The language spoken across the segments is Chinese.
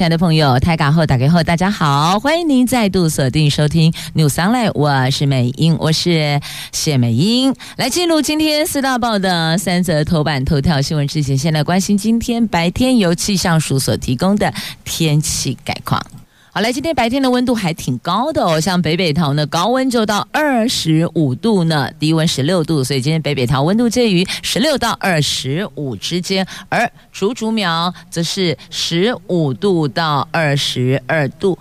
亲爱的朋友，台港后打开后，大家好，欢迎您再度锁定收听 New Sunlight 我是美英，我是谢美英。来进入今天四大报的三则头版头条新闻之前，先来关心今天白天由气象署所提供的天气概况。好，来，今天白天的温度还挺高的哦，像北北桃呢，高温就到二十五度呢，低温十六度，所以今天北北桃温度介于十六到二十五之间，而竹竹苗则是十五度到二十二度。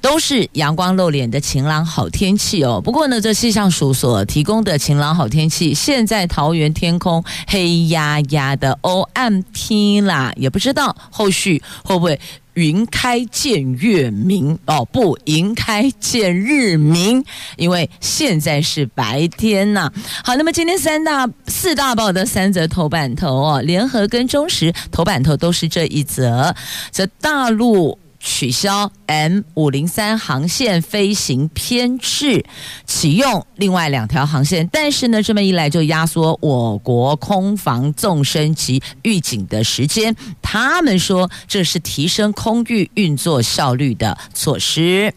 都是阳光露脸的晴朗好天气哦。不过呢，这气象署所提供的晴朗好天气，现在桃园天空黑压压的哦，暗天啦，也不知道后续会不会云开见月明哦？不，云开见日明，因为现在是白天呐。好，那么今天三大四大报的三则头版头哦，联合跟中时头版头都是这一则，则大陆。取消 M 五零三航线飞行偏制，启用另外两条航线，但是呢，这么一来就压缩我国空防纵深及预警的时间。他们说这是提升空域运作效率的措施。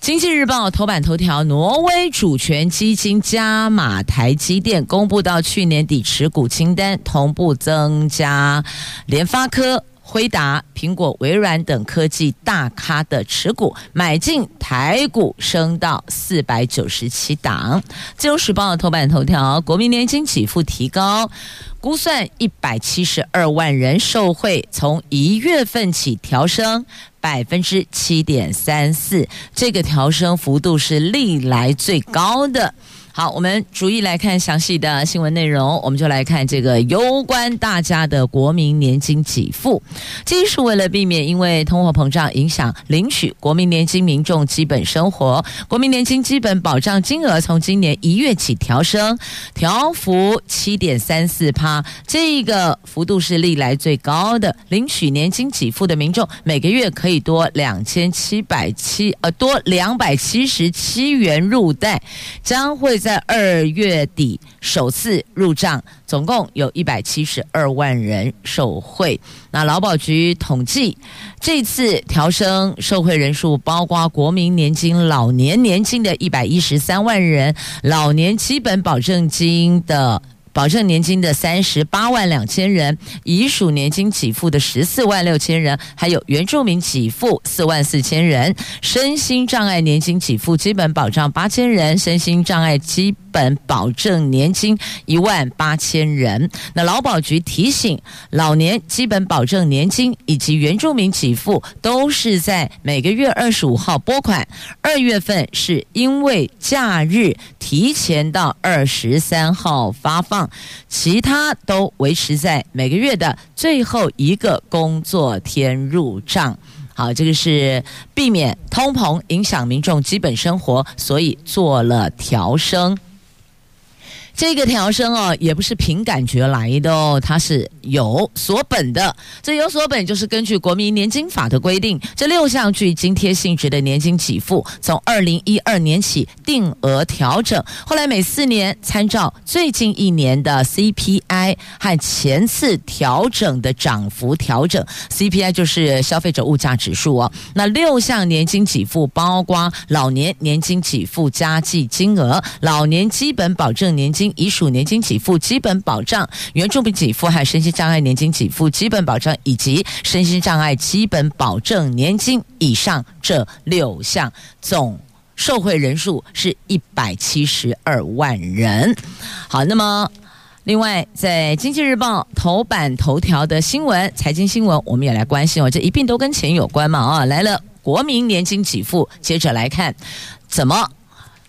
经济日报头版头条：挪威主权基金加码台积电，公布到去年底持股清单，同步增加联发科。辉达、苹果、微软等科技大咖的持股买进台股升到四百九十七档。自由时报的头版头条：国民年金给付提高，估算一百七十二万人受惠，从一月份起调升百分之七点三四，这个调升幅度是历来最高的。好，我们逐一来看详细的新闻内容。我们就来看这个攸关大家的国民年金给付。这是为了避免因为通货膨胀影响领取国民年金民众基本生活，国民年金基本保障金额从今年一月起调升，调幅七点三四趴，这个幅度是历来最高的。领取年金给付的民众每个月可以多两千七百七呃多两百七十七元入袋，将会。在二月底首次入账，总共有一百七十二万人受惠。那劳保局统计，这次调升受惠人数包括国民年金老年年金的一百一十三万人，老年基本保证金的。保证年金的三十八万两千人，遗属年金给付的十四万六千人，还有原住民给付四万四千人，身心障碍年金给付基本保障八千人，身心障碍基本保证年金一万八千人。那劳保局提醒，老年基本保证年金以及原住民给付都是在每个月二十五号拨款，二月份是因为假日提前到二十三号发放。其他都维持在每个月的最后一个工作天入账。好，这个是避免通膨影响民众基本生活，所以做了调升。这个调升哦，也不是凭感觉来的哦，它是有所本的。这有所本就是根据国民年金法的规定，这六项具津贴性质的年金给付，从二零一二年起定额调整，后来每四年参照最近一年的 CPI 和前次调整的涨幅调整。CPI 就是消费者物价指数哦。那六项年金给付包括老年年金给付加计金额、老年基本保证年金。金遗属年金给付基本保障、原住民给付和身心障碍年金给付基本保障，以及身心障碍基本保证年金以上这六项，总受惠人数是一百七十二万人。好，那么另外在经济日报头版头条的新闻，财经新闻，我们也来关心哦，这一并都跟钱有关嘛啊！来了，国民年金给付，接着来看怎么。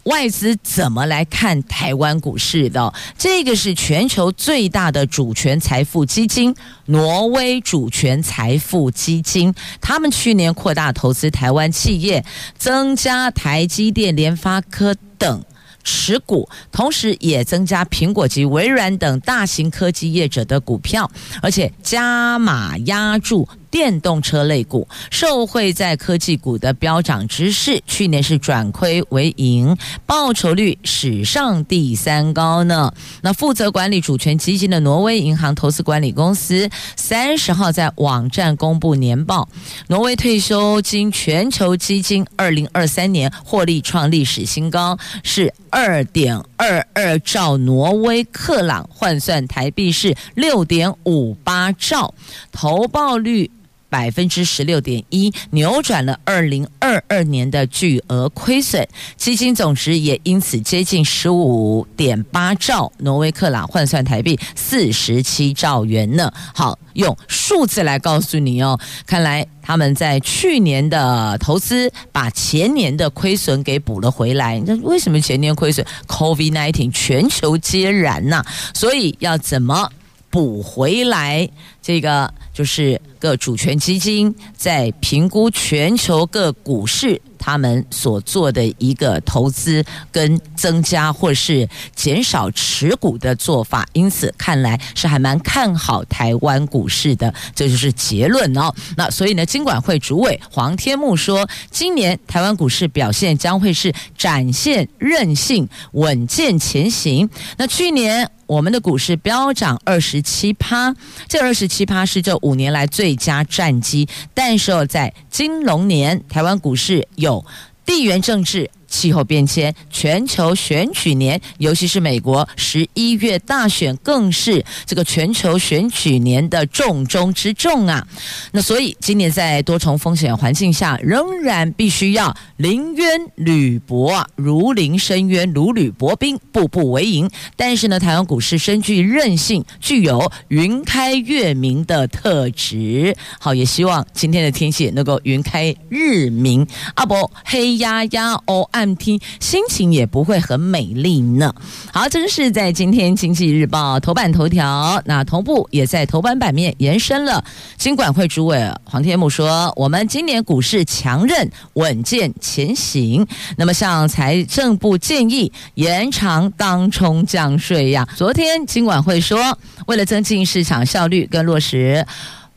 外资怎么来看台湾股市的？这个是全球最大的主权财富基金——挪威主权财富基金。他们去年扩大投资台湾企业，增加台积电、联发科等持股，同时也增加苹果及微软等大型科技业者的股票，而且加码押注电动车类股，受惠在科技股的飙涨之势，去年是转亏为盈，报酬率史上第三高呢。那负责管理主权基金的挪威银行投资管理公司三十号在网站公布年报，挪威退休金全球基金二零二三年获利创历史新高，是。二点二二兆挪威克朗，换算台币是六点五八兆，投报率百分之十六点一，扭转了二零二二年的巨额亏损，基金总值也因此接近十五点八兆挪威克朗，换算台币四十七兆元呢。好，用数字来告诉你哦，看来。他们在去年的投资，把前年的亏损给补了回来。那为什么前年亏损？COVID-19 全球皆然呐、所以要怎么补回来？这个就是各主权基金在评估全球各股市。他们所做的一个投资跟增加或是减少持股的做法，因此看来是还蛮看好台湾股市的，这就是结论哦。那所以呢，金管会主委黄天牧说，今年台湾股市表现将会是展现韧性、稳健前行。那去年我们的股市飙涨二十七趴，这二十七趴是这五年来最佳战绩，但是在金龙年，台湾股市有。地缘政治。气候变迁、全球选举年，尤其是美国十一月大选，更是这个全球选举年的重中之重啊！那所以今年在多重风险环境下，仍然必须要临渊履薄啊，如临深渊，如履薄冰，步步为营。但是呢，台湾股市深具韧性，具有云开月明的特质。好，也希望今天的天气能够云开日明，阿伯黑压压哦。看听心情也不会很美丽呢。好，这个是在今天《经济日报》头版头条，那同步也在头版版面延伸了。金管会主委黄天牧说：“我们今年股市强韧稳健前行。”那么向财政部建议延长当冲降税呀。昨天金管会说，为了增进市场效率跟落实。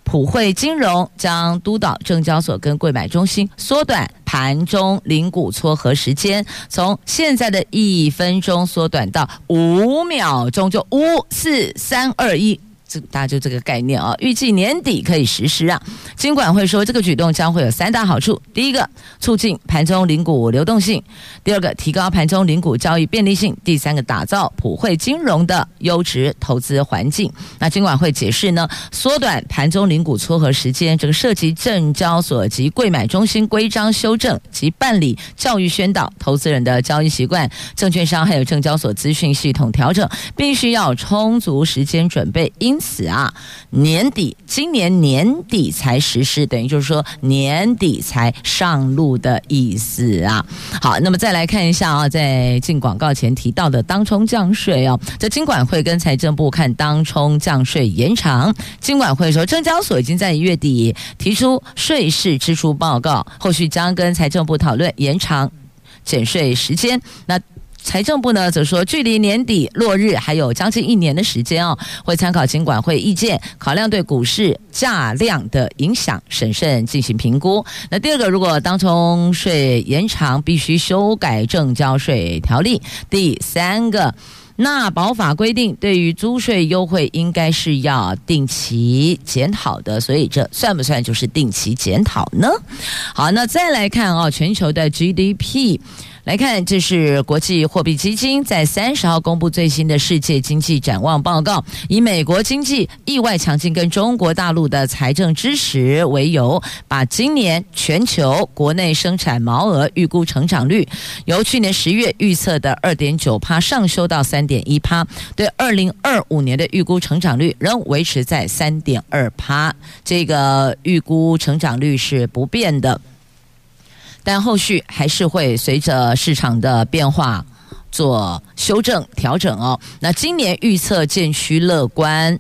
普惠金融将督导证交所跟柜买中心缩短盘中零股撮合时间，从现在的一分钟缩短到五秒钟，就五四三二一。大家就这个概念啊，预计年底可以实施啊。金管会说，这个举动将会有三大好处：第一个，促进盘中零股流动性；第二个，提高盘中零股交易便利性；第三个，打造普惠金融的优质投资环境。那金管会解释呢，缩短盘中零股撮合时间，这个涉及证交所及柜买中心规章修正及办理教育宣导投资人的交易习惯，证券商还有证交所资讯系统调整，必须要充足时间准备。因此啊，年底今年年底才实施，等于就是说年底才上路的意思啊。好，那么再来看一下啊，在进广告前提到的当冲降税哦，这金管会跟财政部看当冲降税延长。金管会说，证交所已经在月底提出税事支出报告，后续将跟财政部讨论延长减税时间。那财政部呢，则说距离年底落日还有将近一年的时间哦，会参考金管会意见，考量对股市价量的影响，审慎进行评估。那第二个，如果当冲税延长，必须修改证交税条例。第三个，那保法规定，对于租税优惠应该是要定期检讨的，所以这算不算就是定期检讨呢？好，那再来看哦，全球的 GDP。来看，这是国际货币基金在三十号公布最新的世界经济展望报告，以美国经济意外强劲跟中国大陆的财政支持为由，把今年全球国内生产毛额预估成长率由去年十月预测的二点九趴上修到三点一趴，对二零二五年的预估成长率仍维持在三点二趴，这个预估成长率是不变的。但后续还是会随着市场的变化做修正调整哦。那今年预测渐趋乐观，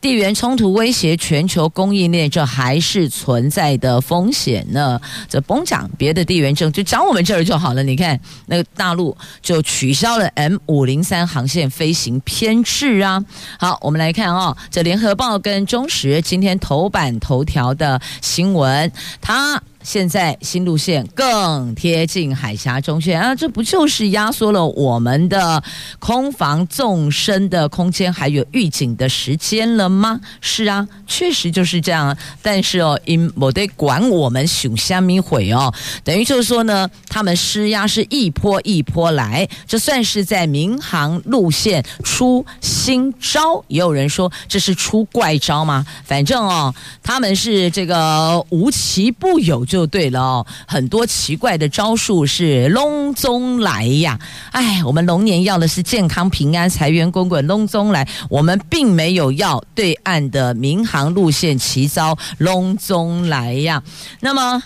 地缘冲突威胁全球供应链，这还是存在的风险呢。这甭讲别的地缘政，就讲我们这儿就好了。你看，那个大陆就取消了 M 五零三航线飞行偏置啊。好，我们来看啊，这联合报跟中时今天头版头条的新闻，它。现在新路线更贴近海峡中线啊，这不就是压缩了我们的空防纵深的空间，还有预警的时间了吗？是啊，确实就是这样啊。但是哦，因我得管我们熊虾米会哦，等于就是说呢，他们施压是一波一波来，这算是在民航路线出新招。也有人说这是出怪招吗？反正哦，他们是这个无奇不有就。对了哦，很多奇怪的招数是龙中来呀！哎，我们龙年要的是健康平安、财源滚滚，龙中来。我们并没有要对岸的民航路线奇招，龙中来呀。那么，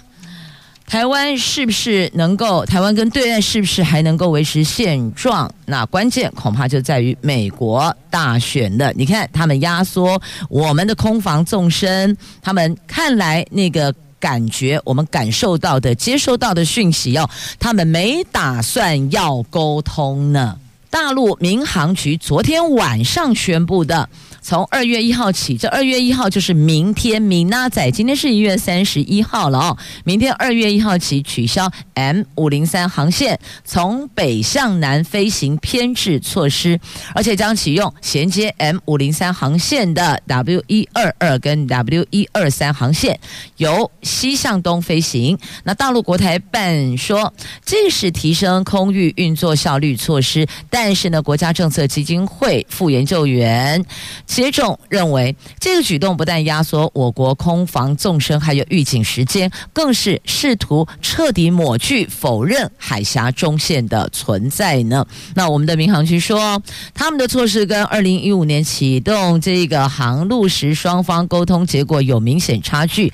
台湾是不是能够？台湾跟对岸是不是还能够维持现状？那关键恐怕就在于美国大选了。你看，他们压缩我们的空防纵深，他们看来那个。感觉我们感受到的、接收到的讯息哦，他们没打算要沟通呢。大陆民航局昨天晚上宣布的。从二月一号起，这二月一号就是明天，明娜仔，今天是一月三十一号了哦。明天二月一号起取消 M 五零三航线从北向南飞行偏置措施，而且将启用衔接 M 五零三航线的 W 一二二跟 W 一二三航线由西向东飞行。那大陆国台办说，这是提升空域运作效率措施，但是呢，国家政策基金会副研究员。接种认为，这个举动不但压缩我国空防纵深，还有预警时间，更是试图彻底抹去、否认海峡中线的存在呢。那我们的民航局说，他们的措施跟二零一五年启动这个航路时双方沟通结果有明显差距。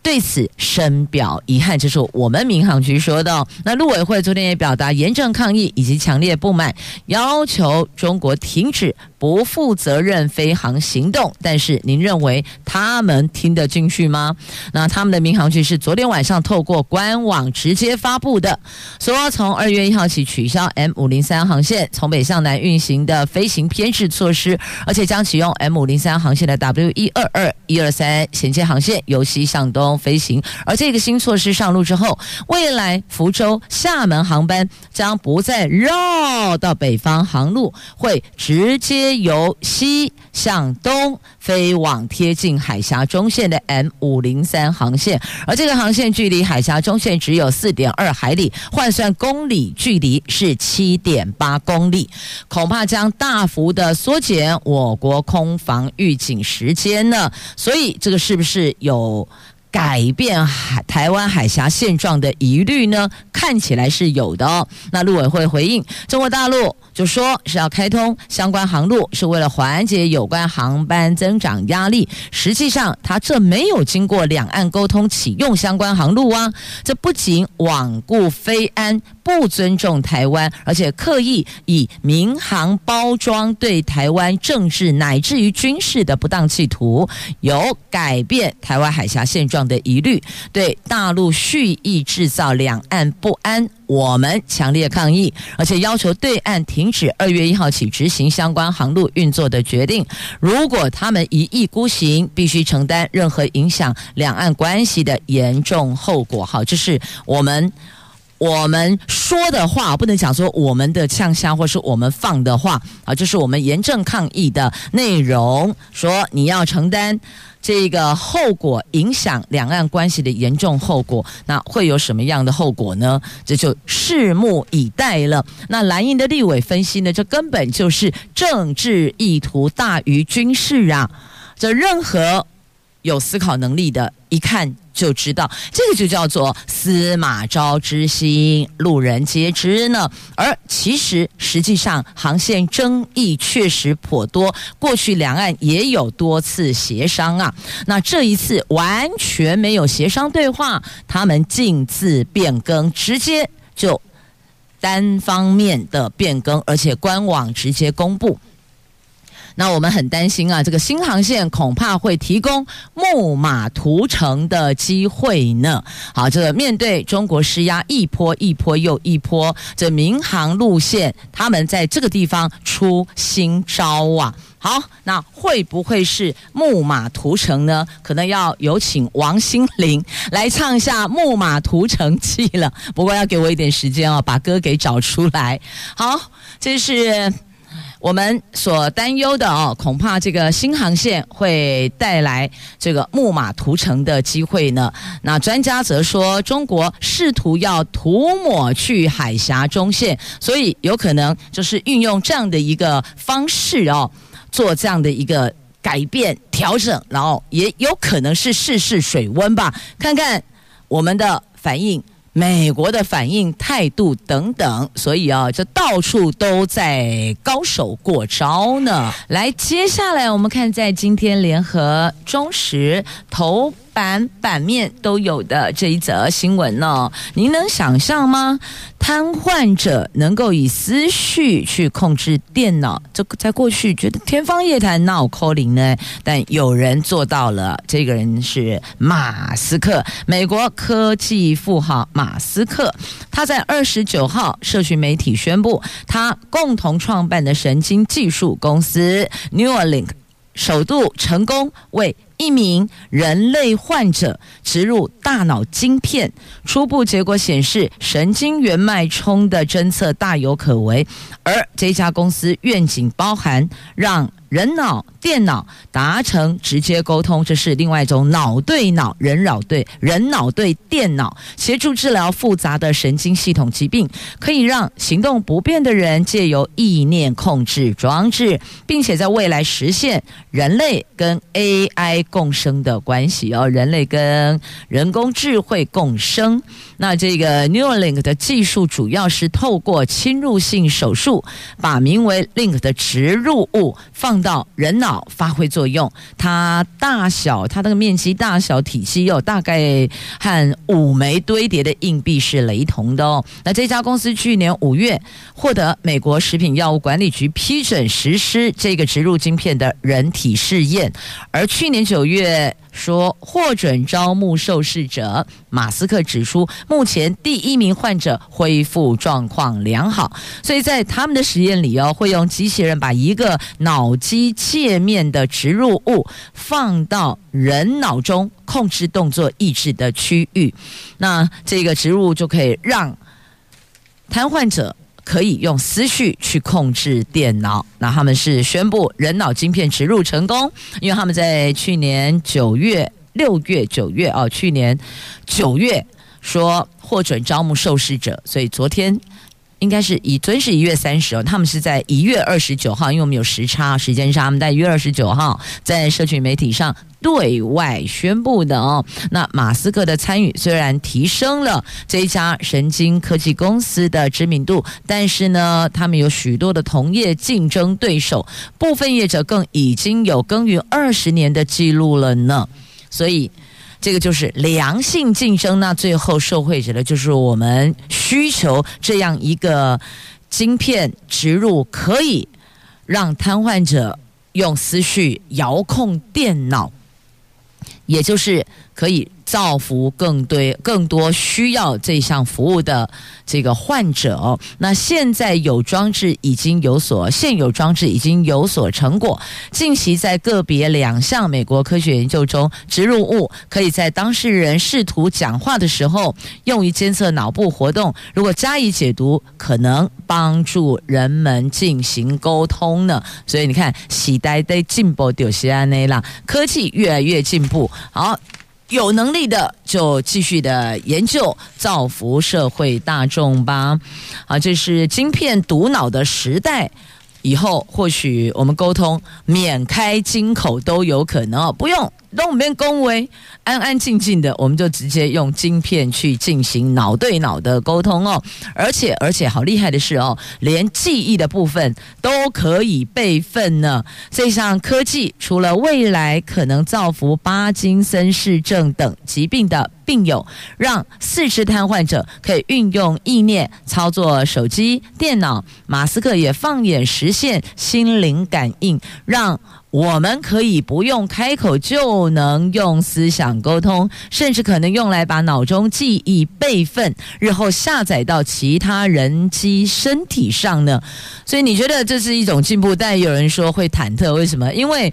对此深表遗憾，这是我们民航局说的。那陆委会昨天也表达严正抗议以及强烈不满，要求中国停止不负责任飞航行动。但是您认为他们听得进去吗？那他们的民航局是昨天晚上透过官网直接发布的，说从二月一号起取消 M 五零三航线从北向南运行的飞行偏置措施，而且将启用 M 五零三航线的 W 一二二一二三衔接航线由西向东。飞行，而这个新措施上路之后，未来福州、厦门航班将不再绕到北方航路，会直接由西向东飞往贴近海峡中线的 M 五零三航线，而这个航线距离海峡中线只有四点二海里，换算公里距离是七点八公里，恐怕将大幅的缩减我国空防预警时间呢。所以，这个是不是有？改变海台湾海峡现状的疑虑呢？看起来是有的哦。那陆委会回应中国大陆，就说是要开通相关航路，是为了缓解有关航班增长压力。实际上，他这没有经过两岸沟通启用相关航路啊！这不仅罔顾非安，不尊重台湾，而且刻意以民航包装对台湾政治乃至于军事的不当企图，有改变台湾海峡现状的疑虑，对大陆蓄意制造两岸不安，我们强烈抗议，而且要求对岸停止二月一号起执行相关航路运作的决定。如果他们一意孤行，必须承担任何影响两岸关系的严重后果。好，这是我们我们说的话，不能讲说我们的呛声或是我们放的话啊，这是我们严正抗议的内容。说你要承担。这个后果影响两岸关系的严重后果，那会有什么样的后果呢？这就拭目以待了。那蓝营的立委分析呢，这根本就是政治意图大于军事啊！这任何有思考能力的，一看。就知道这个就叫做司马昭之心，路人皆知呢。而其实实际上航线争议确实颇多，过去两岸也有多次协商啊。那这一次完全没有协商对话，他们径自变更，直接就单方面的变更，而且官网直接公布。那我们很担心啊，这个新航线恐怕会提供木马屠城的机会呢。好，这个面对中国施压一波一波又一波，这民航路线他们在这个地方出新招啊。好，那会不会是木马屠城呢？可能要有请王心凌来唱一下《木马屠城记》了。不过要给我一点时间哦，把歌给找出来。好，这是我们所担忧的哦，恐怕这个新航线会带来这个木马屠城的机会呢。那专家则说，中国试图要涂抹去海峡中线，所以有可能就是运用这样的一个方式哦。做这样的一个改变调整，然后也有可能是试试水温吧，看看我们的反应、美国的反应态度等等。所以啊，这到处都在高手过招呢。来，接下来我们看在今天联合、中时头。版版面都有的这一则新闻呢，您能想象吗？瘫痪者能够以思绪去控制电脑，这在过去觉得天方夜谭，哪有可能呢？但有人做到了，这个人是马斯克，美国科技富豪马斯克。他在二十九号社群媒体宣布，他共同创办的神经技术公司 Neuralink 首度成功为一名人类患者植入大脑晶片，初步结果显示神经元脉冲的侦测大有可为，而这家公司愿景包含让。人脑、电脑达成直接沟通，这是另外一种脑对脑、人脑对人脑对电脑，协助治疗复杂的神经系统疾病，可以让行动不便的人借由意念控制装置，并且在未来实现人类跟 AI 共生的关系哦，人类跟人工智慧共生。那这个 Neuralink 的技术主要是透过侵入性手术，把名为 Link 的植入物放到人脑发挥作用。它大小，它那个面积大小、体积有大概和五枚堆叠的硬币是雷同的哦。那这家公司去年五月获得美国食品药物管理局批准实施这个植入晶片的人体试验，而去年九月。说获准招募受试者，马斯克指出，目前第一名患者恢复状况良好，所以在他们的实验里哦，会用机器人把一个脑机界面的植入物放到人脑中控制动作意志的区域，那这个植入物就可以让瘫痪者。可以用思绪去控制电脑。那他们是宣布人脑晶片植入成功，因为他们在去年九月、六月、九月哦，去年九月说获准招募受试者，所以昨天应该是以昨天是一月三十哦，他们是在一月二十九号，因为我们有时差时间差，他们在一月二十九号在社群媒体上。对外宣布的哦，那马斯克的参与虽然提升了这一家神经科技公司的知名度，但是呢，他们有许多的同业竞争对手，部分业者更已经有耕耘二十年的记录了呢。所以，这个就是良性竞争。那最后受惠者的就是我们需求这样一个晶片植入，可以让瘫痪者用思绪遥控电脑。也就是可以造福更多更多需要这项服务的这个患者。那现在有装置已经有所现有装置已经有所成果。近期在个别两项美国科学研究中，植入物可以在当事人试图讲话的时候用于监测脑部活动。如果加以解读，可能帮助人们进行沟通呢。所以你看，时代的进步就是安内啦，科技越来越进步。好。有能力的就继续的研究，造福社会大众吧。啊，这是晶片毒脑的时代，以后或许我们沟通免开金口都有可能，不用都没恭维，安安静静的，我们就直接用晶片去进行脑对脑的沟通哦。而且而且好厉害的是哦，连记忆的部分都可以备份呢。这项科技除了未来可能造福巴金森氏症等疾病的病友，让四肢瘫痪者可以运用意念操作手机、电脑。马斯克也放眼实现心灵感应，让。我们可以不用开口就能用思想沟通，甚至可能用来把脑中记忆备份，日后下载到其他人机身体上呢。所以你觉得这是一种进步，但有人说会忐忑，为什么？因为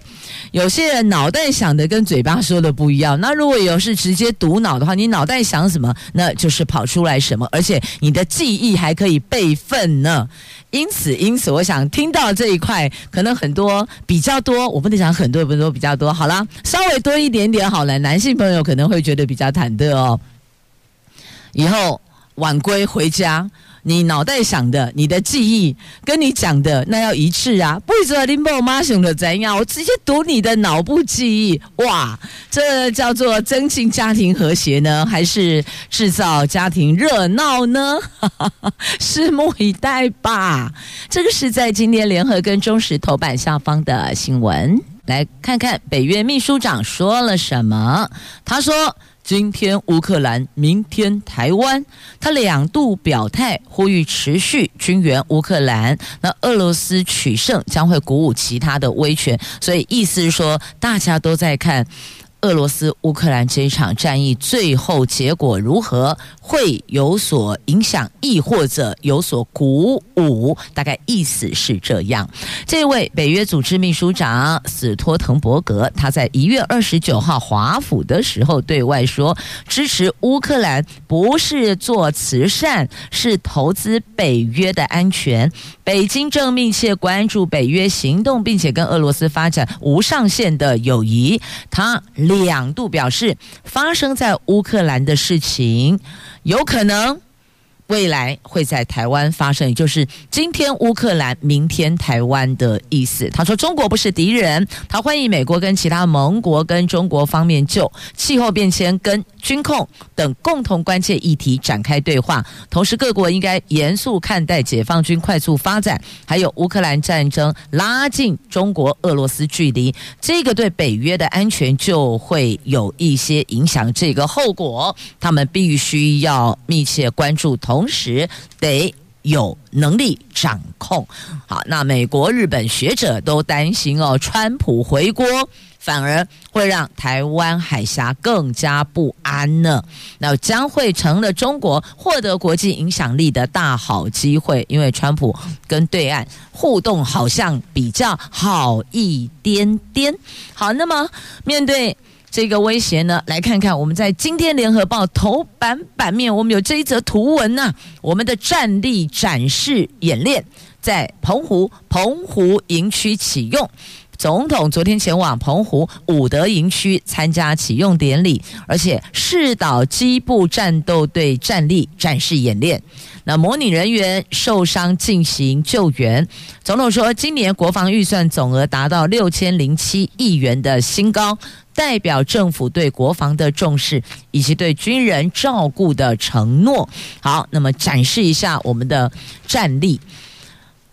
有些人脑袋想的跟嘴巴说的不一样。那如果有是直接读脑的话，你脑袋想什么，那就是跑出来什么，而且你的记忆还可以备份呢。因此，因此，我想听到这一块，可能很多比较多，我不能讲很多，不能说比较多。好啦，稍微多一点点好了。男性朋友可能会觉得比较忐忑哦。以后晚归回家。你脑袋想的，你的记忆跟你讲的那要一致啊！不知道你爸妈想的怎样，我直接读你的脑部记忆，哇，这叫做增进家庭和谐呢，还是制造家庭热闹呢？拭目以待吧。这个是在今天联合跟中时头版下方的新闻，来看看北约秘书长说了什么。他说。今天乌克兰，明天台湾，他两度表态，呼吁持续军援乌克兰。那俄罗斯取胜将会鼓舞其他的威权，所以意思是说，大家都在看。俄罗斯乌克兰这一场战役最后结果如何，会有所影响，亦或者有所鼓舞？大概意思是这样。这位北约组织秘书长斯托滕伯格，他在一月二十九号华府的时候对外说，支持乌克兰不是做慈善，是投资北约的安全。北京正密切关注北约行动，并且跟俄罗斯发展无上限的友谊。他。两度表示，发生在乌克兰的事情有可能。未来会在台湾发生，也就是今天乌克兰，明天台湾的意思。他说，中国不是敌人，他欢迎美国跟其他盟国跟中国方面就气候变迁跟军控等共同关切议题展开对话。同时，各国应该严肃看待解放军快速发展，还有乌克兰战争拉近中国俄罗斯距离，这个对北约的安全就会有一些影响。这个后果，他们必须要密切关注。同同时得有能力掌控。好，那美国、日本学者都担心哦，川普回国反而会让台湾海峡更加不安呢。那将会成了中国获得国际影响力的大好机会，因为川普跟对岸互动好像比较好一点点。好，那么面对。这个威胁呢，来看看我们在今天联合报头版版面，我们有这一则图文呢、我们的战力展示演练在澎湖澎湖营区启用，总统昨天前往澎湖五德营区参加启用典礼，而且视导机步战斗队战力展示演练。那模拟人员受伤进行救援。总统说，今年国防预算总额达到六千零七亿元的新高。代表政府对国防的重视，以及对军人照顾的承诺。好，那么展示一下我们的战力，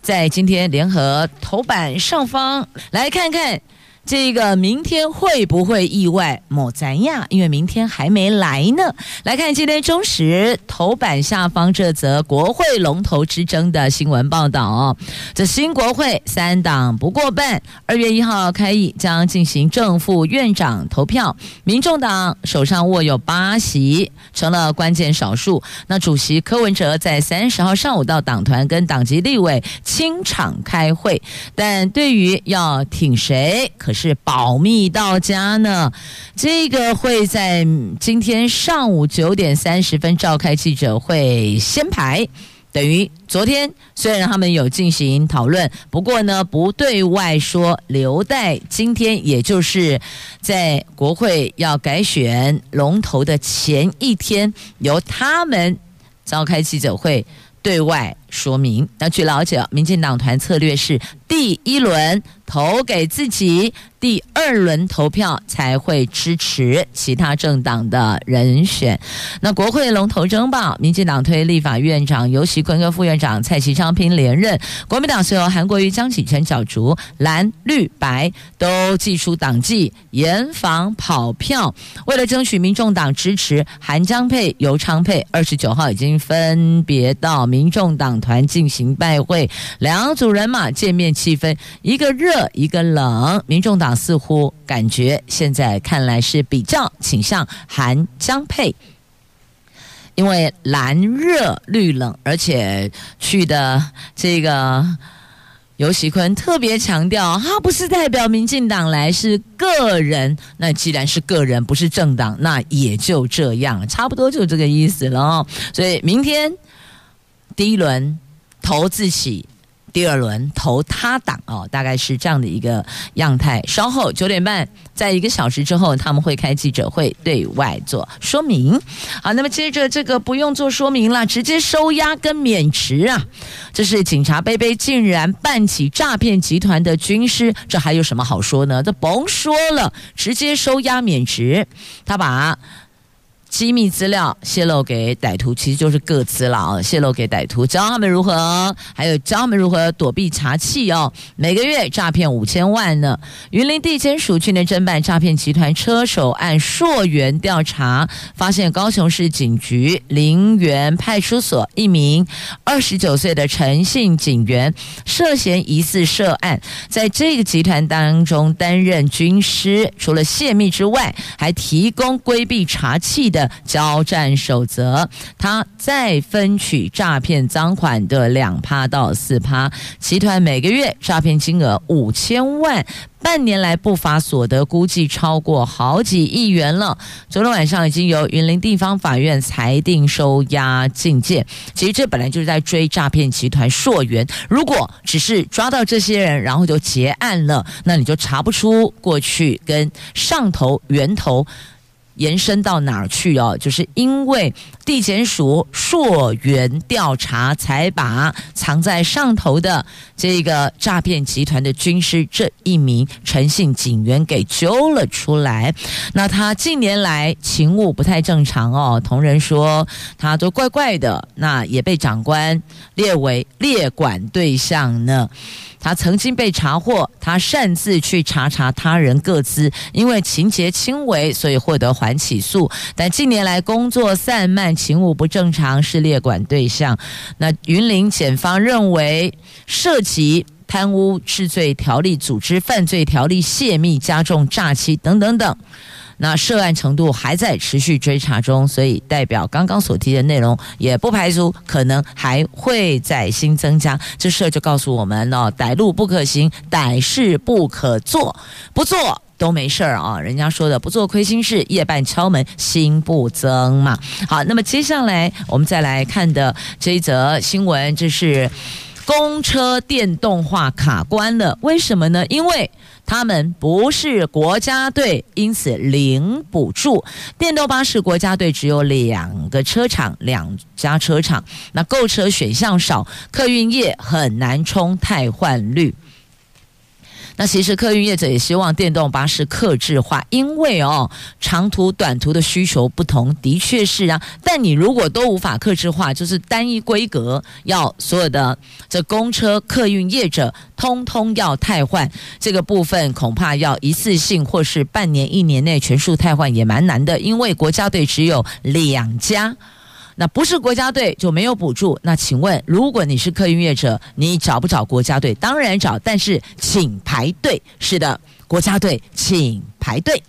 在今天联合头版上方来看看。这个明天会不会意外？莫咱呀，因为明天还没来呢。来看今天中时头版下方这则国会龙头之争的新闻报道。这新国会三党不过半，二月一号开议将进行正副院长投票。民众党手上握有八席，成了关键少数。那主席柯文哲在三十号上午到党团跟党籍立委清场开会，但对于要挺谁可。是保密到家呢，这个会在今天上午九点三十分召开记者会，先排，等于昨天虽然他们有进行讨论，不过呢不对外说，留待今天，也就是在国会要改选龙头的前一天，由他们召开记者会。对外说明。那据了解，民进党团策略是第一轮投给自己。第二轮投票才会支持其他政党的人选。那国会龙头争霸，民进党推立法院长游锡堃跟副院长蔡其昌拼连任，国民党是由韩国瑜、江启臣角逐，蓝绿白都祭出党纪，严防跑票。为了争取民众党支持，韩江配、尤昌配二十九号已经分别到民众党团进行拜会，两组人马见面气氛一个热一个冷，民众党。似乎感觉现在看来是比较倾向韩江配，因为蓝热绿冷，而且去的这个游喜坤特别强调，他不是代表民进党来，是个人。那既然是个人，不是政党，那也就这样，差不多就这个意思了。所以明天第一轮投自己。第二轮投他党哦，大概是这样的一个样态。稍后九点半，在一个小时之后，他们会开记者会对外做说明。好，那么接着这个不用做说明了，直接收押跟免职啊！这是警察贝贝竟然办起诈骗集团的军师，这还有什么好说呢？这甭说了，直接收押免职，他把。机密资料泄露给歹徒，其实就是个资了啊！泄露给歹徒，教他们如何，还有教他们如何躲避查缉哦。每个月诈骗五千万呢。云林地检署去年侦办诈骗集团车手案溯源调查，发现高雄市警局林园派出所一名二十九岁的陈姓警员涉嫌疑似涉案，在这个集团当中担任军师，除了泄密之外，还提供规避查缉的。交战守则，他再分取诈骗赃款的两趴到四趴，集团每个月诈骗金额五千万，半年来不法所得估计超过好几亿元了。昨天晚上已经由云林地方法院裁定收押禁见。其实这本来就是在追诈骗集团溯源，如果只是抓到这些人，然后就结案了，那你就查不出过去跟上头源头。延伸到哪儿去哦？就是因为地检署溯源调查，才把藏在上头的这个诈骗集团的军师这一名陈姓警员给揪了出来。那他近年来勤务不太正常哦，同仁说他都怪怪的，那也被长官列为列管对象呢。他曾经被查获，他擅自去查查他人各资，因为情节轻微，所以获得缓起诉。但近年来工作散漫、勤务不正常，是列管对象。那云林检方认为涉及贪污治罪条例、组织犯罪条例、泄密、加重诈欺等等等。那涉案程度还在持续追查中，所以代表刚刚所提的内容，也不排除可能还会再新增加。这事儿就告诉我们哦，歹路不可行，歹事不可做，不做都没事儿啊。人家说的不做亏心事，夜半敲门心不增嘛。好，那么接下来我们再来看的这一则新闻，这是公车电动化卡关了，为什么呢？因为他们不是国家队，因此零补助。电动巴士国家队只有两个车厂，两家车厂，那购车选项少，客运业很难冲汰换率。那其实客运业者也希望电动巴士客制化，因为哦，长途短途的需求不同，的确是啊。但你如果都无法客制化，就是单一规格，要所有的这公车客运业者通通要汰换，这个部分恐怕要一次性或是半年、一年内全数汰换也蛮难的，因为国家队只有两家。那不是国家队就没有补助。那请问，如果你是客运业者，你找不找国家队？当然找，但是请排队。是的，国家队请。排队，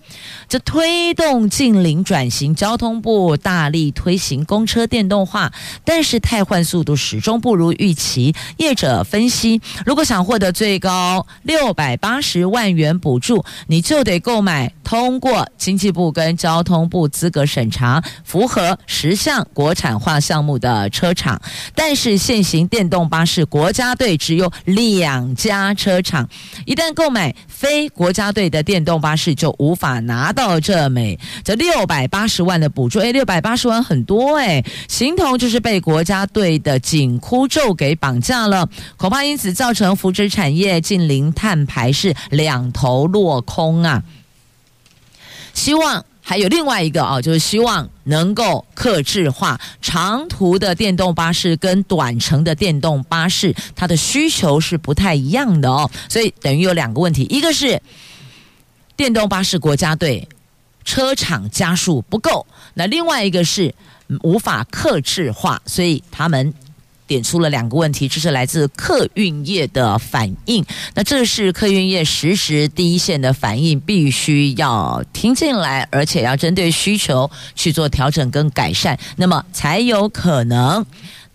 这推动近零转型，交通部大力推行公车电动化，但是汰换速度始终不如预期。业者分析，如果想获得最高六百八十万元补助，你就得购买通过经济部跟交通部资格审查、符合十项国产化项目的车厂。但是现行电动巴士国家队只有两家车厂，一旦购买非国家队的电动巴士就无法拿到这枚这六百八十万的补助。诶，六百八十万很多诶，形同就是被国家队的紧箍咒给绑架了，恐怕因此造成扶持产业近零碳排是两头落空啊。希望。还有另外一个啊，就是希望能够客制化长途的电动巴士跟短程的电动巴士，它的需求是不太一样的哦。所以等于有两个问题，一个是电动巴士国家队车厂家数不够，那另外一个是无法客制化，所以他们。点出了两个问题，这是来自客运业的反应。那这是客运业实时第一线的反应，必须要听进来，而且要针对需求去做调整跟改善，那么才有可能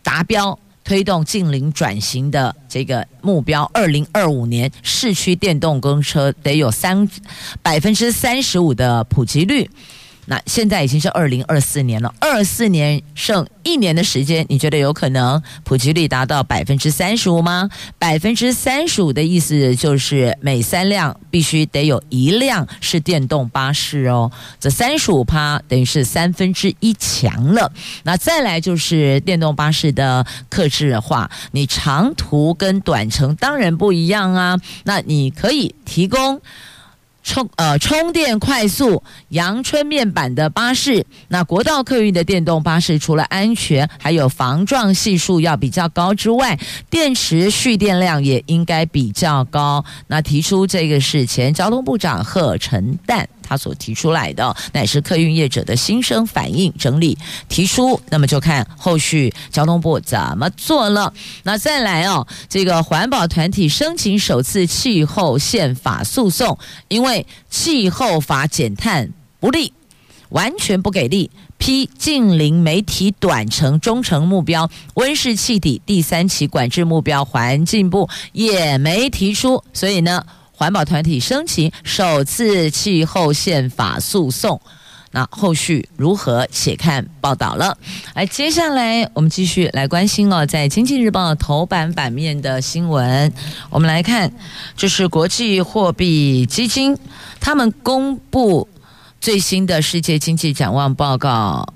达标，推动近零转型的这个目标。二零二五年市区电动公车得有三百分之三十五的普及率。那现在已经是二零二四年了，二四年剩一年的时间，你觉得有可能普及率达到百分之三十五吗？百分之三十五的意思就是每三辆必须得有一辆是电动巴士哦，这三十五趴等于是三分之一强了。那再来就是电动巴士的客制化，你长途跟短程当然不一样啊，那你可以提供。充呃充电快速阳春面板的巴士，那国道客运的电动巴士除了安全，还有防撞系数要比较高之外，电池蓄电量也应该比较高。那提出这个是前交通部长贺陈旦。他所提出来的，乃是客运业者的心声反应整理提出，那么就看后续交通部怎么做了。那再来哦，这个环保团体申请首次气候宪法诉讼，因为气候法减碳不力，完全不给力，批近邻媒体短程、中程目标，温室气体第三期管制目标，环境部也没提出，所以呢。环保团体申请首次气候宪法诉讼，那后续如何？且看报道了。来，接下来我们继续来关心哦，在《经济日报》头版版面的新闻，我们来看，就是国际货币基金他们公布最新的世界经济展望报告，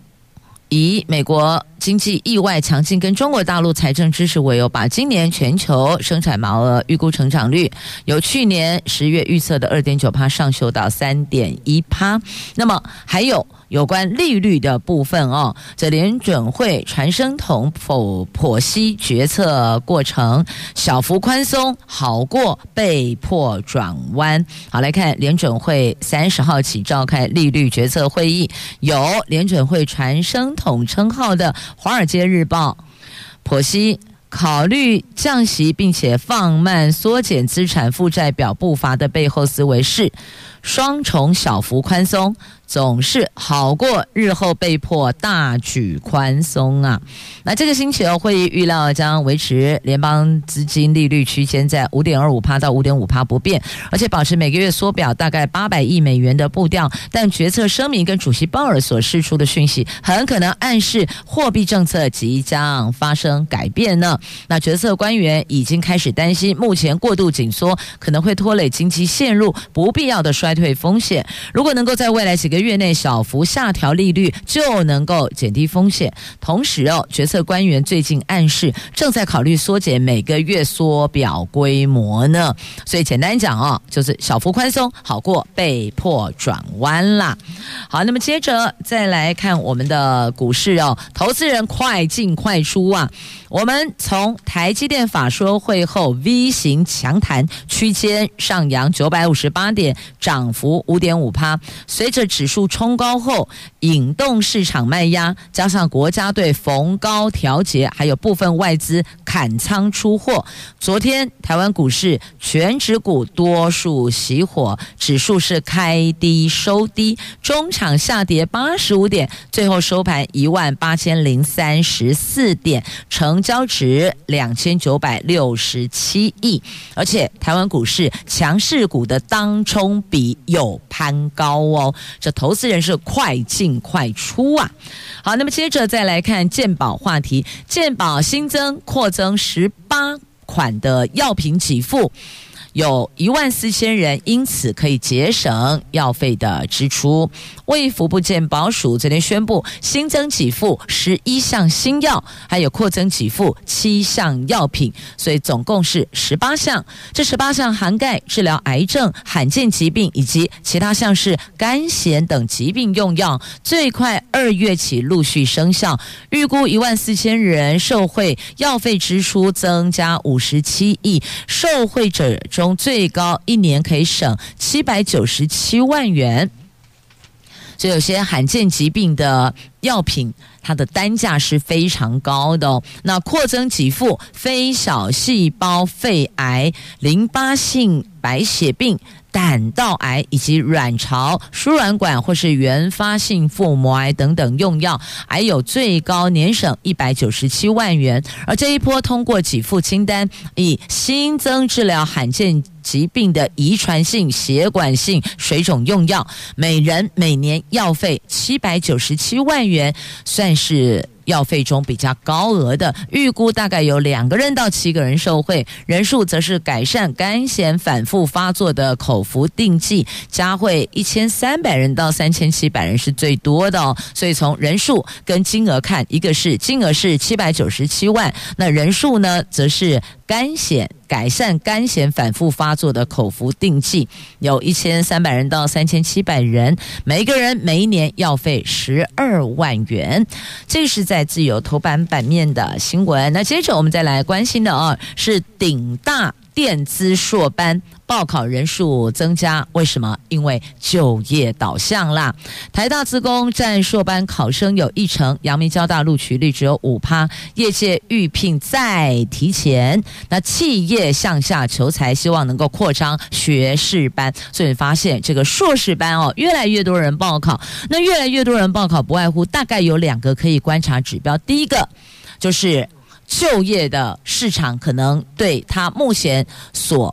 以美国。经济意外强劲，跟中国大陆财政支持为由，把今年全球生产毛额预估成长率由去年十月预测的二点九趴上修到三点一趴。那么还有有关利率的部分哦，这联准会传声筒否剖析决策过程，小幅宽松好过被迫转弯。好，来看联准会三十号起召开利率决策会议，有联准会传声筒称号的。《华尔街日报》剖析，考虑降息并且放慢缩减资产负债表步伐的背后思维是双重小幅宽松。总是好过日后被迫大举宽松啊！那这个星期哦，会议预料将维持联邦资金利率区间在五点二五趴到五点五趴不变，而且保持每个月缩表大概八百亿美元的步调。但决策声明跟主席鲍尔所释出的讯息，很可能暗示货币政策即将发生改变呢。那决策官员已经开始担心，目前过度紧缩可能会拖累经济陷入不必要的衰退风险。如果能够在未来几个个月内小幅下调利率就能够减低风险。同时哦，决策官员最近暗示正在考虑缩减每个月缩表规模呢。所以简单讲哦，就是小幅宽松好过被迫转弯啦。好，那么接着再来看我们的股市哦，投资人快进快出啊。我们从台积电法说会后 V 型强弹区间上扬九百五十八点，涨幅五点五趴。随着指数冲高后，引动市场卖压，加上国家队逢高调节，还有部分外资砍仓出货。昨天台湾股市全指股多数熄火，指数是开低收低，中场下跌八十五点，最后收盘一万八千零三十四点，成交值两千九百六十七亿，而且台湾股市强势股的当冲比有攀高哦，这投资人是快进快出啊。好，那么接着再来看鉴保话题，鉴保新增扩增十八款的药品给付。有一万四千人因此可以节省药费的支出。卫福部健保署昨天宣布新增给付十一项新药，还有扩增给付七项药品，所以总共是十八项。这十八项涵盖治疗癌症、罕见疾病以及其他像是肝痫等疾病用药，最快二月起陆续生效。预估一万四千人受惠，药费支出增加五十七亿，受惠者中最高一年可以省七百九十七万元。所以有些罕见疾病的药品，它的单价是非常高的哦。那扩增给付非小细胞肺癌、淋巴性白血病。胆道癌以及卵巢、输卵管或是原发性腹膜癌等等用药，还有最高年省一百九十七万元。而这一波通过给付清单，以新增治疗罕见疾病的遗传性血管性水肿用药，每人每年药费七百九十七万元，算是。药费中比较高额的，预估大概有两个人到七个人受惠，人数则是改善肝痫反复发作的口服定剂，加惠一千三百人到三千七百人是最多的哦。所以从人数跟金额看，一个是金额是七百九十七万，那人数呢，则是。肝痫改善肝痫反复发作的口服定剂，有一千三百人到三千七百人，每一个人每一年药费十二万元。这是在自由头版版面的新闻。那接着我们再来关心的啊，是顶大。电资硕班报考人数增加，为什么？因为就业导向啦。台大资工占硕班考生有一成，阳明交大录取率只有五趴，业界预聘再提前。那企业向下求才，希望能够扩张学士班，所以发现这个硕士班哦，越来越多人报考。那越来越多人报考，不外乎大概有两个可以观察指标，第一个就是。就业的市场可能对他目前所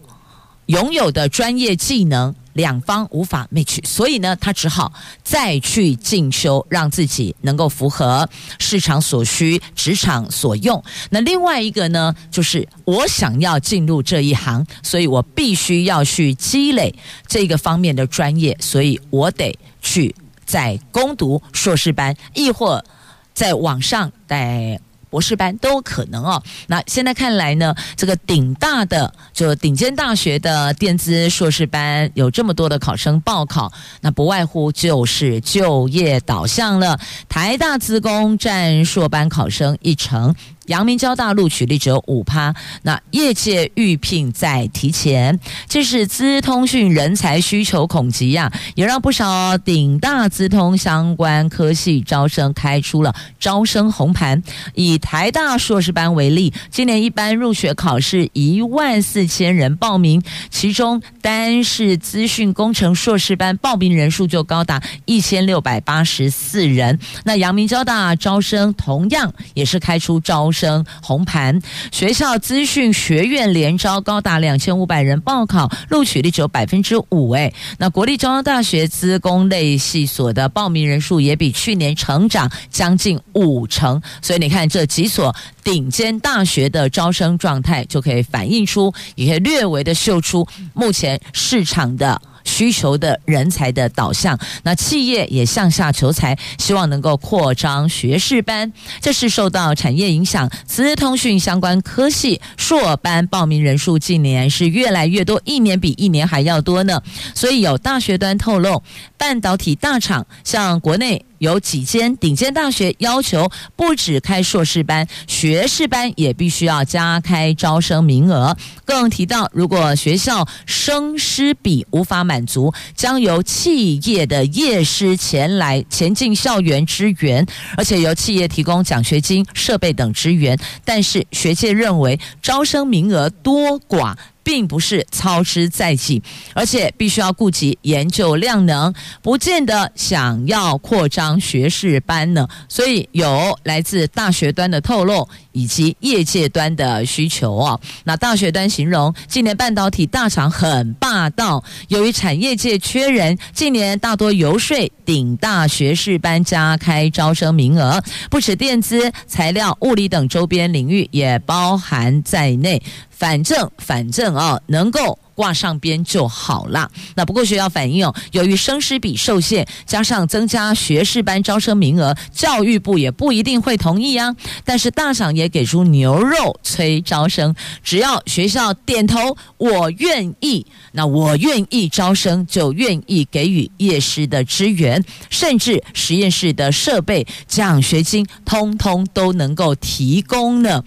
拥有的专业技能两方无法 match，所以呢，他只好再去进修，让自己能够符合市场所需、职场所用。那另外一个呢，就是我想要进入这一行，所以我必须要去积累这个方面的专业，所以我得去再攻读硕士班，亦或在网上带。博士班都可能哦。那现在看来呢，这个顶大的就顶尖大学的电子硕士班有这么多的考生报考，那不外乎就是就业导向了。台大资工占硕班考生一成。阳明交大录取率只有五趴，那业界预聘在提前，这是资通讯人才需求恐急呀、也让不少顶大资通相关科系招生开出了招生红盘。以台大硕士班为例，今年一般入学考试一万四千人报名，其中单是资讯工程硕士班报名人数就高达一千六百八十四人。那阳明交大招生同样也是开出招生。生红盘，学校资讯学院连招高达两千五百人报考，录取率只有百分之五。哎，那国立中央大学资工类系所的报名人数也比去年成长将近五成，所以你看这几所顶尖大学的招生状态，就可以反映出，也可以略微的秀出目前市场的。需求的人才的导向，那企业也向下求才，希望能够扩张学士班。这是受到产业影响，资通讯相关科系硕班报名人数近年是越来越多，一年比一年还要多呢。所以有大学端透露，半导体大厂向国内。有几间顶尖大学要求不只开硕士班，学士班也必须要加开招生名额。更提到，如果学校生师比无法满足，将由企业的业师前来前进校园支援，而且由企业提供奖学金、设备等支援。但是学界认为，招生名额多寡。并不是操之在即，而且必须要顾及研究量能，不见得想要扩张学士班呢。所以有来自大学端的透露，以及业界端的需求哦。那大学端形容，今年半导体大厂很霸道，由于产业界缺人，近年大多游说顶大学士班加开招生名额，不止电资、材料、物理等周边领域也包含在内。反正，反正啊，能够挂上边就好了。那不过学校反映哦，由于生师比受限，加上增加学士班招生名额，教育部也不一定会同意啊。但是大厂也给出牛肉催招生，只要学校点头，我愿意，那我愿意招生，就愿意给予夜师的支援，甚至实验室的设备、奖学金，通通都能够提供呢。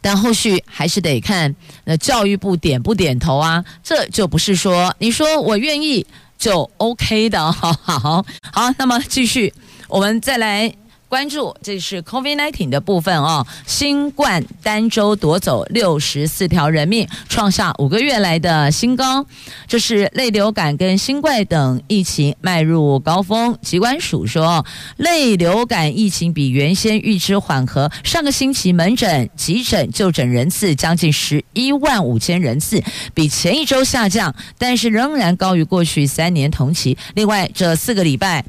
但后续还是得看那教育部点不点头啊，这就不是说你说我愿意就 OK 的。好好好，那么继续，我们再来。关注，这是 COVID-19 的部分哦。新冠单周夺走六十四条人命，创下五个月来的新高。这是类流感跟新冠等疫情迈入高峰。疾管署说，类流感疫情比原先预知缓和。上个星期门诊、急诊就诊人次将近十一万五千人次，比前一周下降，但是仍然高于过去三年同期。另外，这四个礼拜。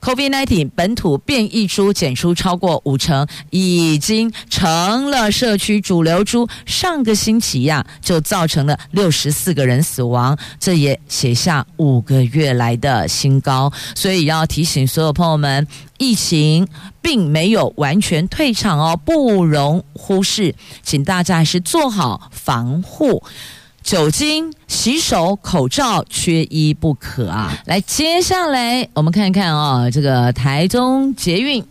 COVID-19 本土变异株检出超过五成，已经成了社区主流株。上个星期呀、就造成了六十四个人死亡，这也写下五个月来的新高。所以要提醒所有朋友们，疫情并没有完全退场哦，不容忽视，请大家还是做好防护。酒精、洗手、口罩缺一不可啊！来，接下来我们看一看啊，这个台中捷运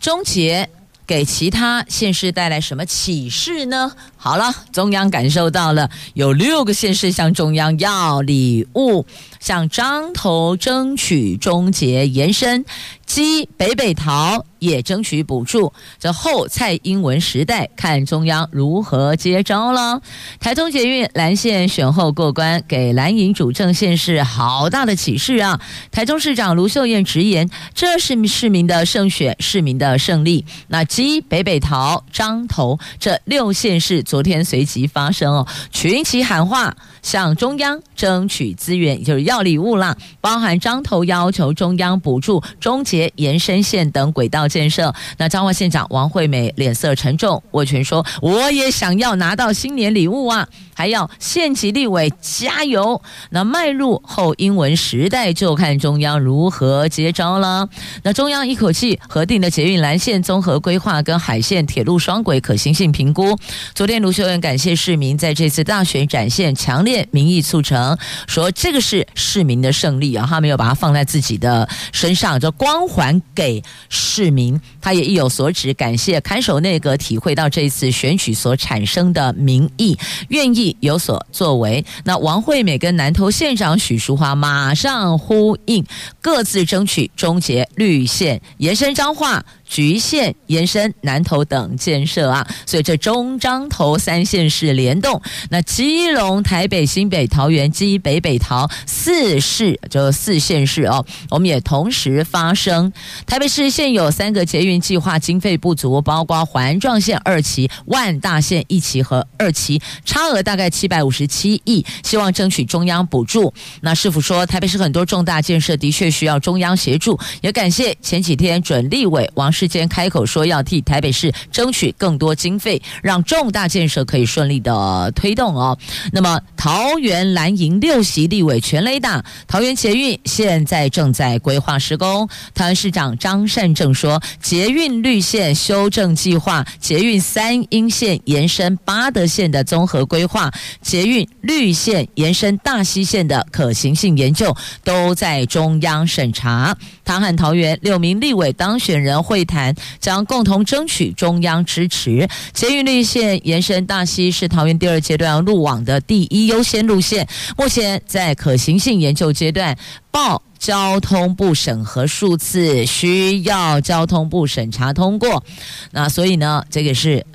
终结给其他县市带来什么启示呢？好了，中央感受到了，有六个县市向中央要礼物，向彰头争取终结延伸。基北北桃也争取补助，这后蔡英文时代看中央如何接招了。台中捷运蓝线选后过关，给蓝营主政县市好大的启示啊！台中市长卢秀燕直言，这是市民的胜选，市民的胜利。那基北北桃彰头这六县市昨天随即发生哦，群起喊话。向中央争取资源，也就是要礼物啦。包含张头要求中央补助终结延伸线等轨道建设。那彰化县长王惠美脸色沉重，握拳说：“我也想要拿到新年礼物啊！”还要县级立委加油。那迈入后英文时代，就看中央如何接招了。那中央一口气核定的捷运蓝线综合规划跟海线铁路双轨可行性评估。昨天卢秀燕感谢市民在这次大选展现强烈民意促成，说这个是市民的胜利啊，他没有把它放在自己的身上，就光环给市民。他也意有所指，感谢看守内阁体会到这次选举所产生的民意，愿意。有所作为，那王惠美跟南投县长许淑华马上呼应，各自争取终结绿线延伸彰化。局限延伸南投等建设啊，所以这中彰投三县市联动，那基隆、台北、新北、桃园、基北北桃四市就四县市哦，我们也同时发声。台北市现有三个捷运计划经费不足，包括环状线二期、万大线一期和二期，差额大概七百五十七亿，希望争取中央补助。那市府说，台北市很多重大建设的确需要中央协助，也感谢前几天准立委王之间开口说要替台北市争取更多经费，让重大建设可以顺利的推动哦。那么桃园蓝营六席立委全雷打，桃园捷运现在正在规划施工。桃园市长张善政说，捷运绿线修正计划、捷运三莺线延伸八德线的综合规划、捷运绿线延伸大溪线的可行性研究都在中央审查。唐汉桃园六名立委当选人会谈，将共同争取中央支持。捷运绿线延伸大溪是桃园第二阶段路网的第一优先路线，目前在可行性研究阶段，报交通部审核数次，需要交通部审查通过。那所以呢，这个是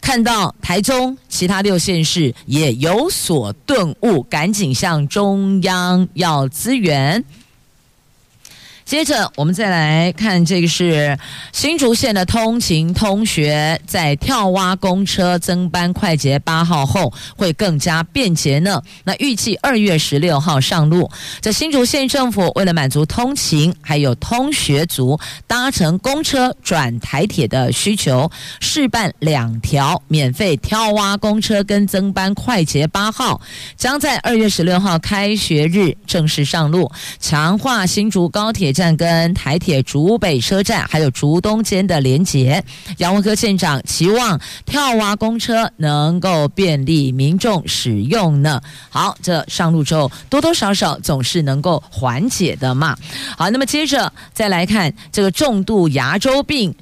看到台中其他六县市也有所顿悟，赶紧向中央要资源。接着我们再来看这个是新竹县的通勤通学，在跳蛙公车增班快捷八号后会更加便捷呢。那预计二月十六号上路。在新竹县政府为了满足通勤还有通学族搭乘公车转台铁的需求，试办两条免费跳蛙公车跟增班快捷八号，将在二月十六号开学日正式上路，强化新竹高铁。站跟台铁竹北车站还有竹东间的连接，杨文科县长期望跳蛙公车能够便利民众使用呢。好，这上路之后多多少少总是能够缓解的嘛。好，那么接着再来看这个重度牙周病。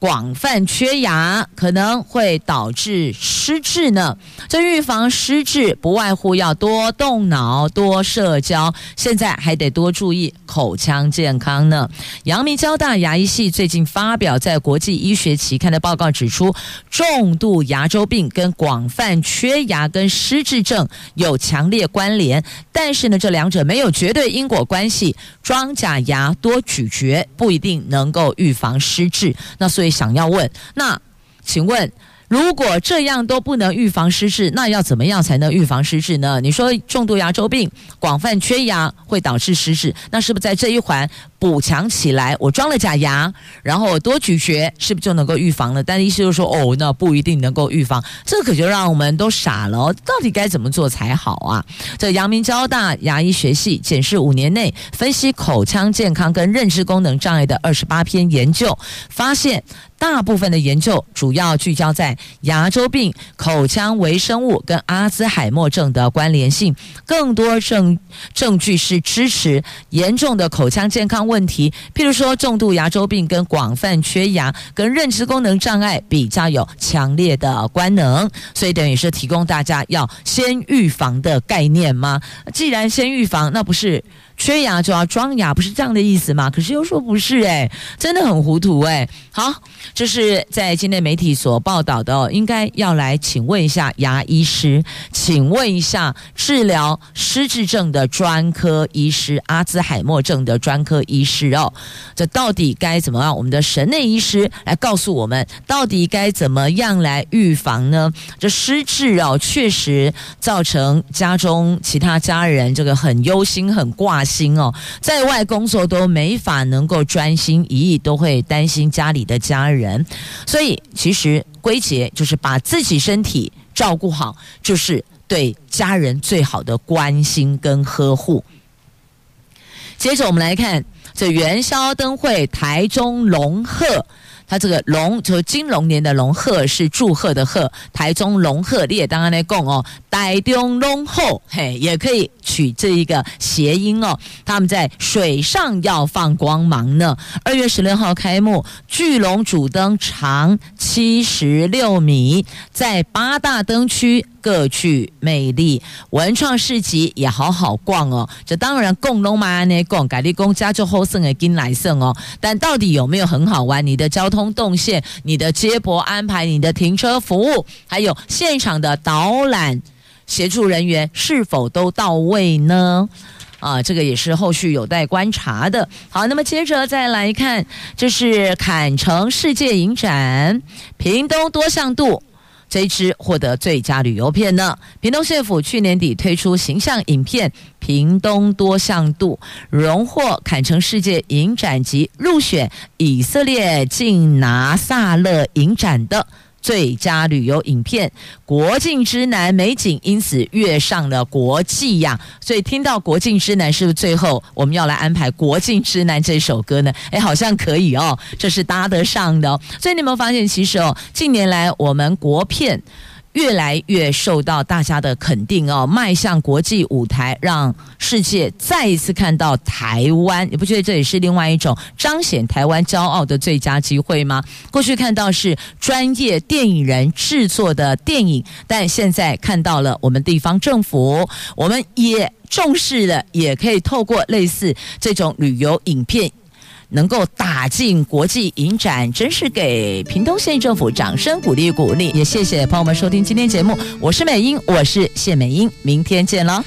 广泛缺牙可能会导致失智呢。这预防失智，不外乎要多动脑、多社交，现在还得多注意口腔健康呢。阳明交大牙医系最近发表在国际医学期刊的报告指出，重度牙周病跟广泛缺牙跟失智症有强烈关联，但是呢，这两者没有绝对因果关系。装假牙、多咀嚼不一定能够预防失智。那所以。想要问，那请问，如果这样都不能预防失智，那要怎么样才能预防失智呢？你说重度牙周病、广泛缺牙会导致失智，那是不是在这一环？补强起来，我装了假牙，然后我多咀嚼，是不是就能够预防了？但意思就是说，哦，那不一定能够预防，这可就让我们都傻了。到底该怎么做才好啊？这阳明交大牙医学系检视五年内分析口腔健康跟认知功能障碍的二十八篇研究，发现大部分的研究主要聚焦在牙周病、口腔微生物跟阿兹海默症的关联性，更多证证据是支持严重的口腔健康问题，譬如说重度牙周病跟广泛缺牙跟认知功能障碍比较有强烈的关能，所以等于是提供大家要先预防的概念吗？既然先预防，那不是？缺牙就要装牙，不是这样的意思吗？可是又说不是，哎，真的很糊涂，哎。好，这是在今天媒体所报道的哦，应该要来请问一下牙医师，请问一下治疗失智症的专科医师，阿兹海默症的专科医师哦，这到底该怎么样？我们的神内医师来告诉我们，到底该怎么样来预防呢？这失智哦，确实造成家中其他家人这个很忧心、很挂心。心哦，在外工作都没法能够专心一意，都会担心家里的家人，所以其实归结就是把自己身体照顾好，就是对家人最好的关心跟呵护。接着我们来看这元宵灯会，台中龙鹤。它这个龙就是金龙年的龙，鹤是祝贺的贺。台中龙鹤，你也当然来供哦，台中龙后，嘿，也可以取这一个谐音哦。他们在水上要放光芒呢。二月十六号开幕，巨龙主灯长七十六米，在八大灯区。各具魅力，文创市集也好好逛哦。这当然共龙嘛呢共，改立公家就后胜的金来胜哦。但到底有没有很好玩？你的交通动线、你的接驳安排、你的停车服务，还有现场的导览协助人员是否都到位呢？啊，这个也是后续有待观察的。好，那么接着再来看，这是坎城世界影展，屏东多向度。这一支获得最佳旅游片呢。屏东县府去年底推出形象影片《屏东多向度》，荣获坎城世界影展及入选以色列近拿萨勒影展的。最佳旅游影片《国境之南》美景因此跃上了国际呀，所以听到《国境之南》是不是最后我们要来安排《国境之南》这首歌呢？哎，好像可以哦，这是搭得上的哦。所以你有没有发现，其实哦，近年来我们国片。越来越受到大家的肯定哦，迈向国际舞台，让世界再一次看到台湾。你不觉得这也是另外一种彰显台湾骄傲的最佳机会吗？过去看到是专业电影人制作的电影，但现在看到了我们地方政府，我们也重视了，也可以透过类似这种旅游影片。能够打进国际影展，真是给屏东县政府掌声鼓励鼓励。也谢谢朋友们收听今天节目，我是美英，我是谢美英，明天见喽。